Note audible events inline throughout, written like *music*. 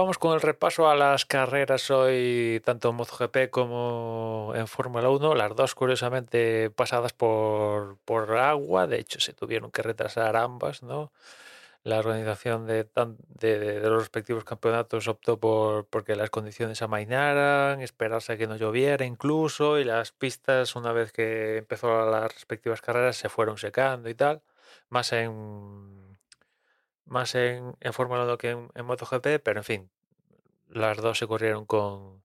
Vamos con el repaso a las carreras hoy, tanto en MotoGP como en Fórmula 1, las dos curiosamente pasadas por, por agua, de hecho se tuvieron que retrasar ambas, ¿no? La organización de, de, de- de los respectivos campeonatos optó por porque las condiciones amainaran, esperarse a que no lloviera incluso, y las pistas, una vez que empezó las respectivas carreras, se fueron secando y tal, más en más en, en Fórmula 1 que en, MotoGP, pero en fin, las dos se corrieron con,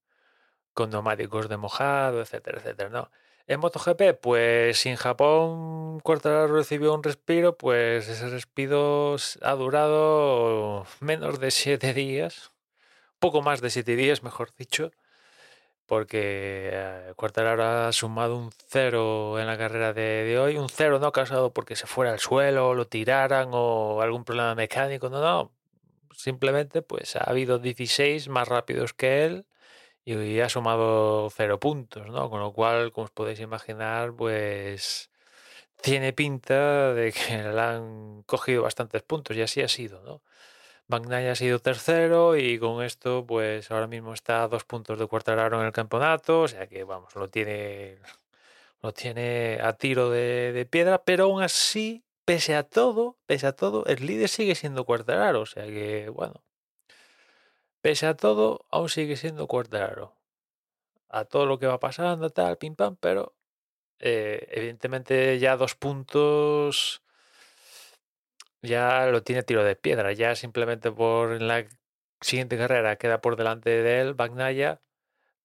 con neumáticos de mojado, etcétera, etcétera, ¿no? En MotoGP, pues si en Japón Quartararo recibió un respiro, pues ese respiro ha durado menos de siete días, poco más de siete días, mejor dicho, porque eh, Quartararo ha sumado un cero en la carrera de, de hoy, un cero no causado porque se fuera al suelo, lo tiraran o algún problema mecánico, no, no, simplemente pues ha habido 16 más rápidos que él y ha sumado cero puntos, ¿no? Con lo cual, como os podéis imaginar, pues tiene pinta de que le han cogido bastantes puntos y así ha sido, ¿no? Bagnaia ha sido tercero y con esto, pues ahora mismo está a dos puntos de Quartararo en el campeonato, o sea que, vamos, lo tiene, lo tiene a tiro de, piedra, pero aún así, pese a todo, pese a todo, el líder sigue siendo Quartararo, o sea que, bueno, pese a todo, aún sigue siendo Quartararo. A todo lo que va pasando, tal, pim pam, pero eh, evidentemente ya dos puntos ya lo tiene tiro de piedra. Ya simplemente por la siguiente carrera queda por delante de él, Bagnaia,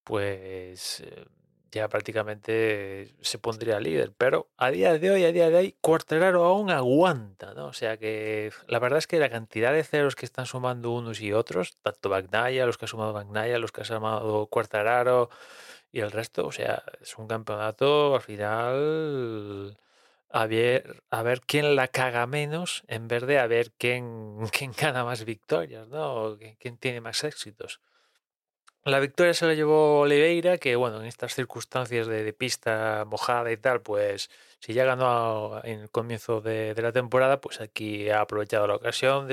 pues eh, ya prácticamente se pondría líder. Pero a día de hoy, a día de hoy, Quartararo aún aguanta, ¿no? O sea que la verdad es que la cantidad de ceros que están sumando unos y otros, tanto Bagnaia, los que ha sumado Bagnaia, los que ha sumado Quartararo y el resto, o sea, es un campeonato al final a ver, a ver quién la caga menos en vez de a ver quién, *laughs* quién gana más victorias, ¿no? Quién, tiene más éxitos. La victoria se la llevó Oliveira, que bueno, en estas circunstancias de, de pista mojada y tal, pues si ya ganó en el comienzo de, de la temporada, pues aquí ha aprovechado la ocasión,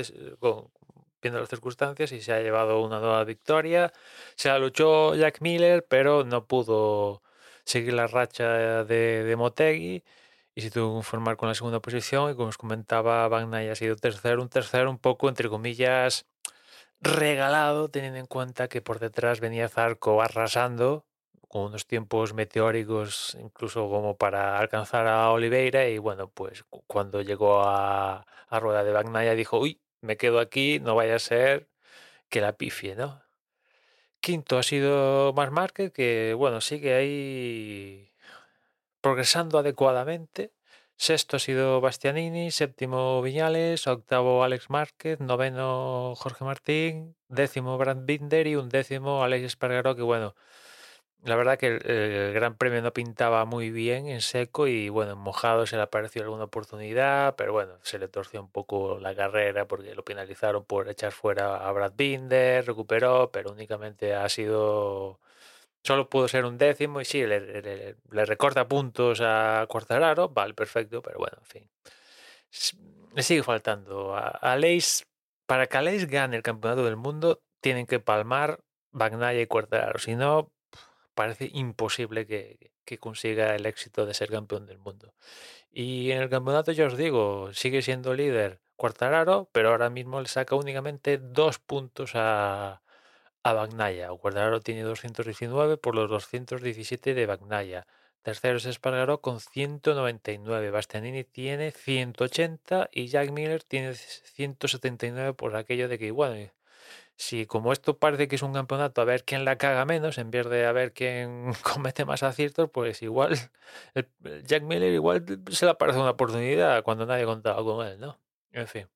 viendo las circunstancias, y se ha llevado una nueva victoria. Se la luchó Jack Miller, pero no pudo seguir la racha de, de Motegi y se tuvo que conformar con la segunda posición. Y como os comentaba, Aert ha sido tercero, un tercero un poco, entre comillas, regalado, teniendo en cuenta que por detrás venía Zarco arrasando con unos tiempos meteóricos, incluso como para alcanzar a Oliveira. Y bueno, pues cu- cuando llegó a, a rueda de Bagnaia dijo: Uy, me quedo aquí, no vaya a ser que la pifie, ¿no? Quinto ha sido Marc Márquez, que bueno, sigue ahí progresando adecuadamente. Sexto ha sido Bastianini, séptimo Viñales, octavo Alex Márquez, noveno Jorge Martín, décimo Brad Binder y un décimo Alex Espargaró, que bueno, la verdad que el, Gran Premio no pintaba muy bien en seco y bueno, en mojado se le apareció alguna oportunidad, pero bueno, se le torció un poco la carrera porque lo penalizaron por echar fuera a Brad Binder, recuperó, pero únicamente ha sido solo pudo ser un décimo y sí, le, recorta puntos a Cuartararo, vale, perfecto, pero bueno, en fin. Le sigue faltando. A, a para que Leis gane el campeonato del mundo, tienen que palmar Bagnaia y Cuartararo. Si no, parece imposible que, que, consiga el éxito de ser campeón del mundo. Y en el campeonato, ya os digo, sigue siendo líder Cuartararo, pero ahora mismo le saca únicamente dos puntos a, a Bagnaya. Guardaro tiene 219 por los 217 de Bagnaya. Tercero es Espargaró con 199. Bastianini tiene 180 y Jack Miller tiene 179 por aquello de que, bueno, si como esto parece que es un campeonato a ver quién la caga menos en vez de a ver quién *laughs* comete más aciertos, pues igual Jack Miller igual se le aparece una oportunidad cuando nadie contaba con él, ¿no? En fin.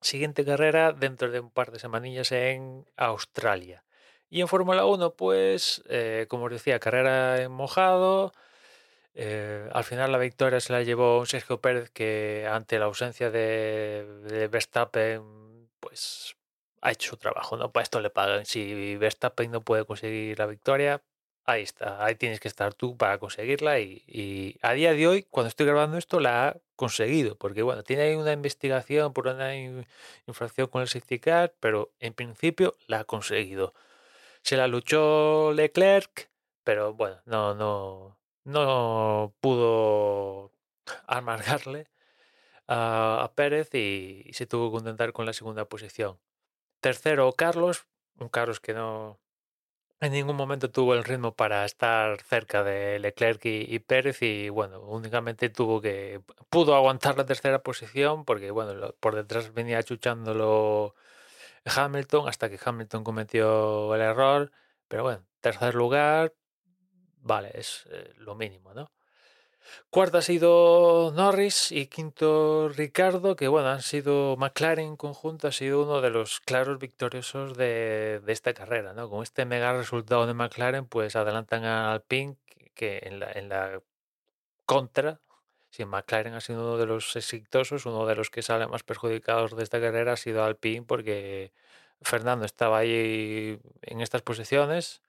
Siguiente carrera dentro de un par de semanillas en Australia. Y en Fórmula 1, pues, eh, como os decía, carrera en mojado. Eh, al final la victoria se la llevó Sergio Pérez que ante la ausencia de, Verstappen, pues ha hecho su trabajo, ¿no? Para esto le pagan. Si Verstappen no puede conseguir la victoria, ahí está, ahí tienes que estar tú para conseguirla y, a día de hoy, cuando estoy grabando esto, la ha conseguido, porque bueno, tiene ahí una investigación por una infracción con el safety car, pero en principio la ha conseguido. Se la luchó Leclerc, pero bueno, no, no, no pudo *laughs* amargarle a, Pérez y, y se tuvo que contentar con la segunda posición. Tercero, Carlos, un Carlos que no, en ningún momento tuvo el ritmo para estar cerca de Leclerc y, Pérez y bueno, únicamente tuvo que pudo aguantar la tercera posición porque bueno, por detrás venía chuchándolo Hamilton hasta que Hamilton cometió el error, pero bueno, tercer lugar, vale, es eh, lo mínimo, ¿no? Cuarto ha sido Norris y quinto Ricardo, que bueno, han sido McLaren en conjunto, ha sido uno de los claros victoriosos de, esta carrera, ¿no? Con este mega resultado de McLaren, pues adelantan a Alpine, que en la, en la contra, si McLaren ha sido uno de los exitosos, uno de los que salen más perjudicados de esta carrera ha sido Alpine, porque Fernando estaba ahí en estas posiciones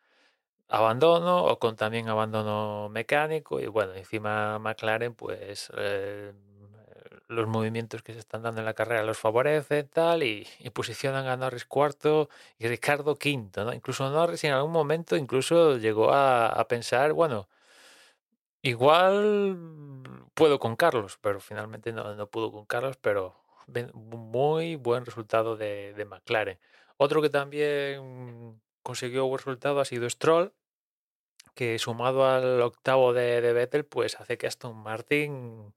abandono o con también abandono mecánico y bueno, encima McLaren pues eh, los movimientos que se están dando en la carrera los favorecen tal y, posicionan a Norris cuarto y Ricardo quinto, ¿no? Incluso Norris en algún momento incluso llegó a, pensar, bueno, igual puedo con Carlos, pero finalmente no, no pudo con Carlos, pero muy buen resultado de, de McLaren. Otro que también consiguió buen resultado ha sido Stroll, que sumado al octavo de, Vettel, pues hace que Aston Martin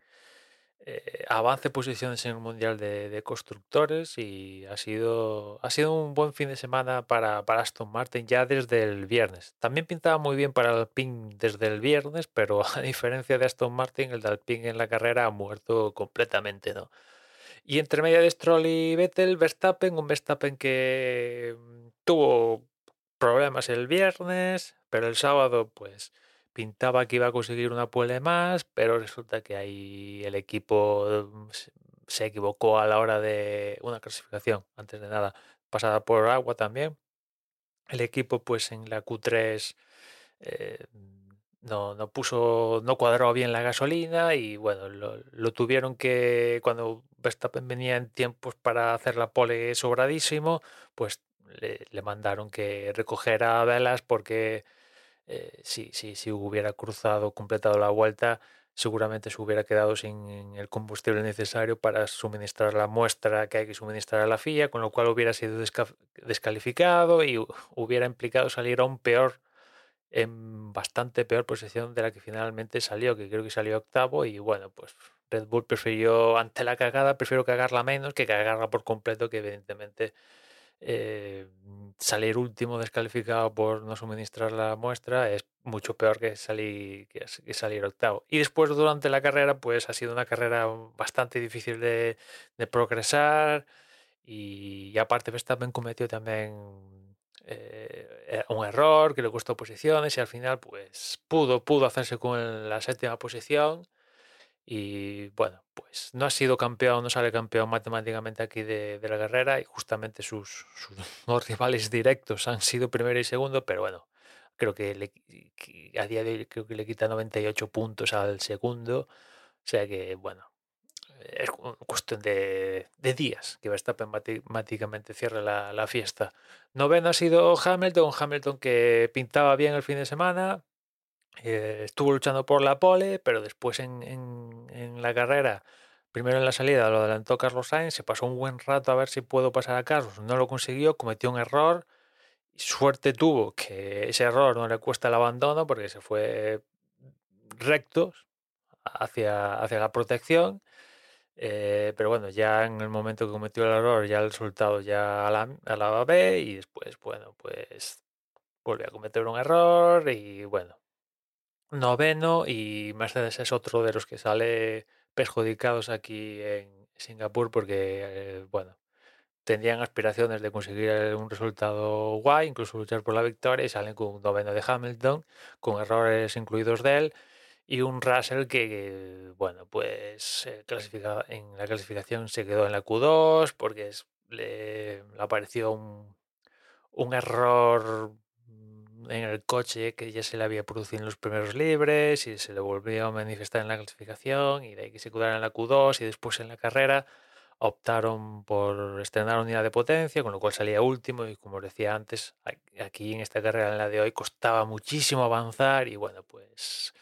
eh, avance posiciones en el Mundial de, Constructores y ha sido, ha sido un buen fin de semana para, para, Aston Martin ya desde el viernes. También pintaba muy bien para Alpine desde el viernes, pero *laughs* a diferencia de Aston Martin, el de Alpine en la carrera ha muerto completamente, ¿no? Y entre medio de Stroll y Vettel, Verstappen, un Verstappen que mm, tuvo problemas el viernes, pero el sábado pues pintaba que iba a conseguir una pole más, pero resulta que ahí el equipo mm, se equivocó a la hora de una clasificación, antes de nada, pasada por agua también. El equipo pues en la Q3 eh, no, no, puso, no cuadró bien la gasolina y bueno, lo, tuvieron que, cuando Verstappen venía en tiempos para hacer la pole sobradísimo, pues le, mandaron que recogiera velas porque eh, si, si, si, hubiera cruzado, completado la vuelta, seguramente se hubiera quedado sin el combustible necesario para suministrar la muestra que hay que suministrar a la FIA, con lo cual hubiera sido descalificado y hubiera implicado salir aún peor, en bastante peor posición de la que finalmente salió, que creo que salió octavo y bueno, pues Red Bull prefirió, ante la cagada, prefiero cagarla menos que cagarla por completo, que evidentemente eh, salir último descalificado por no suministrar la muestra es mucho peor que salir, que, salir octavo. Y después durante la carrera, pues ha sido una carrera bastante difícil de, progresar y, aparte Verstappen cometió también eh, un error que le costó posiciones y al final pues pudo, pudo hacerse con la séptima posición y bueno, pues no ha sido campeón, no sale campeón matemáticamente aquí de, la carrera y justamente sus, *laughs* rivales directos han sido primero y segundo, pero bueno, creo que, a día de hoy creo que le quita 98 puntos al segundo, o sea que bueno, es cuestión de, días que Verstappen matemáticamente cierre la, la fiesta. Noveno ha sido Hamilton, Hamilton que pintaba bien el fin de semana, eh, estuvo luchando por la pole, pero después en, en, la carrera, primero en la salida lo adelantó Carlos Sainz, se pasó un buen rato a ver si puedo pasar a Carlos, no lo consiguió, cometió un error, suerte tuvo que ese error no le cuesta el abandono porque se fue recto hacia, hacia la protección. Eh, pero bueno, ya en el momento que cometió el error, ya el resultado ya a la, a la B y después, bueno, pues volvió a cometer un error y bueno, noveno y Mercedes es otro de los que sale perjudicados aquí en Singapur porque, eh, bueno, tendrían aspiraciones de conseguir un resultado guay, incluso luchar por la victoria y salen con un noveno de Hamilton, con errores incluidos de él y un Russell que, bueno, pues eh, en la clasificación se quedó en la Q2 porque le, le apareció un, un error en el coche que ya se le había producido en los primeros libres y se le volvió a manifestar en la clasificación y de ahí que se quedara en la Q2 y después en la carrera optaron por estrenar unidad de potencia, con lo cual salía último y como decía antes, aquí en esta carrera en la de hoy costaba muchísimo avanzar y bueno, pues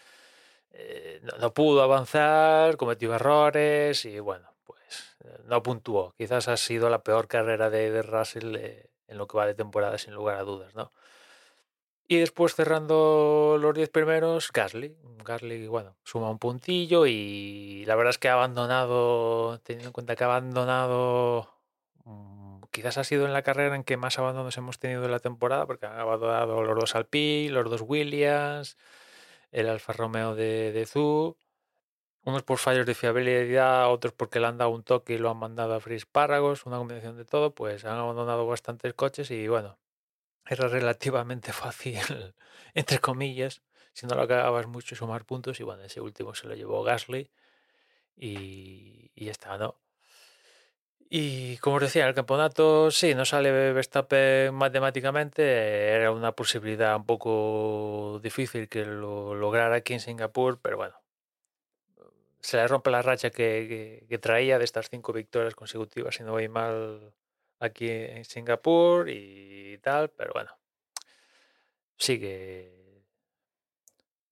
eh, no, pudo avanzar, cometió errores y bueno, pues eh, no puntuó. Quizás ha sido la peor carrera de, de Russell eh, en lo que va de temporada sin lugar a dudas, ¿no? Y después cerrando los 10 primeros, Gasly. Gasly, bueno, suma un puntillo y la verdad es que ha abandonado, teniendo en cuenta que ha abandonado, mm, quizás ha sido en la carrera en que más abandonos hemos tenido en la temporada, porque han abandonado los dos Alpine, los dos Williams, el Alfa Romeo de, de unos por fallos de fiabilidad, otros porque le han dado un toque y lo han mandado a Fris Párragos, una combinación de todo, pues han abandonado bastantes coches y bueno, era relativamente *laughs* fácil, entre comillas, si no lo acababas mucho sumar puntos y bueno, ese último se lo llevó Gasly y, ya está, ¿no? Y como os decía, el campeonato sí, no sale Verstappen matemáticamente, era una posibilidad un poco difícil que lo lograra aquí en Singapur, pero bueno, se le rompe la racha que, que, traía de estas cinco victorias consecutivas, si no voy mal aquí en Singapur y tal, pero bueno, sigue,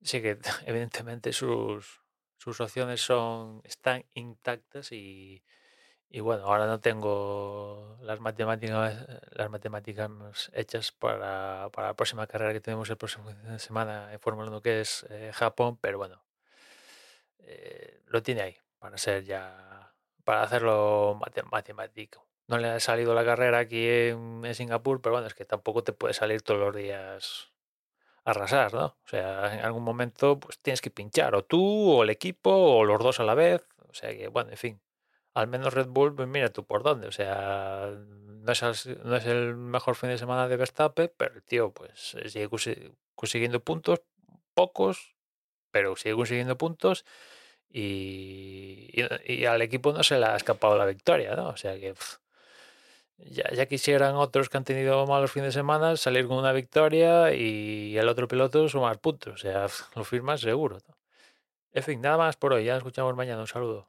sigue, *laughs* evidentemente sus, sus opciones son, están intactas y, y bueno, ahora no tengo las matemáticas, las matemáticas hechas para, para la próxima carrera que tenemos el próximo semana en Fórmula 1, que es eh, Japón, pero bueno, eh, lo tiene ahí para ser ya, para hacerlo matemático no le ha salido la carrera aquí en, Singapur, pero bueno, es que tampoco te puede salir todos los días a arrasar, ¿no? O sea, en algún momento pues tienes que pinchar, o tú, o el equipo, o los dos a la vez. O sea que, bueno, en fin. Al menos Red Bull, pues mira tú por dónde. O sea, no es, no es el mejor fin de semana de Verstappen, pero el tío, pues sigue consiguiendo puntos, pocos, pero sigue consiguiendo puntos. Y, y, al equipo no se le ha escapado la victoria, ¿no? O sea que ya, ya, quisieran otros que han tenido malos fines de semana salir con una victoria y el otro piloto sumar puntos. O sea, *laughs* lo firmas seguro. En fin, nada más por hoy. Ya nos escuchamos mañana. Un saludo.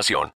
información.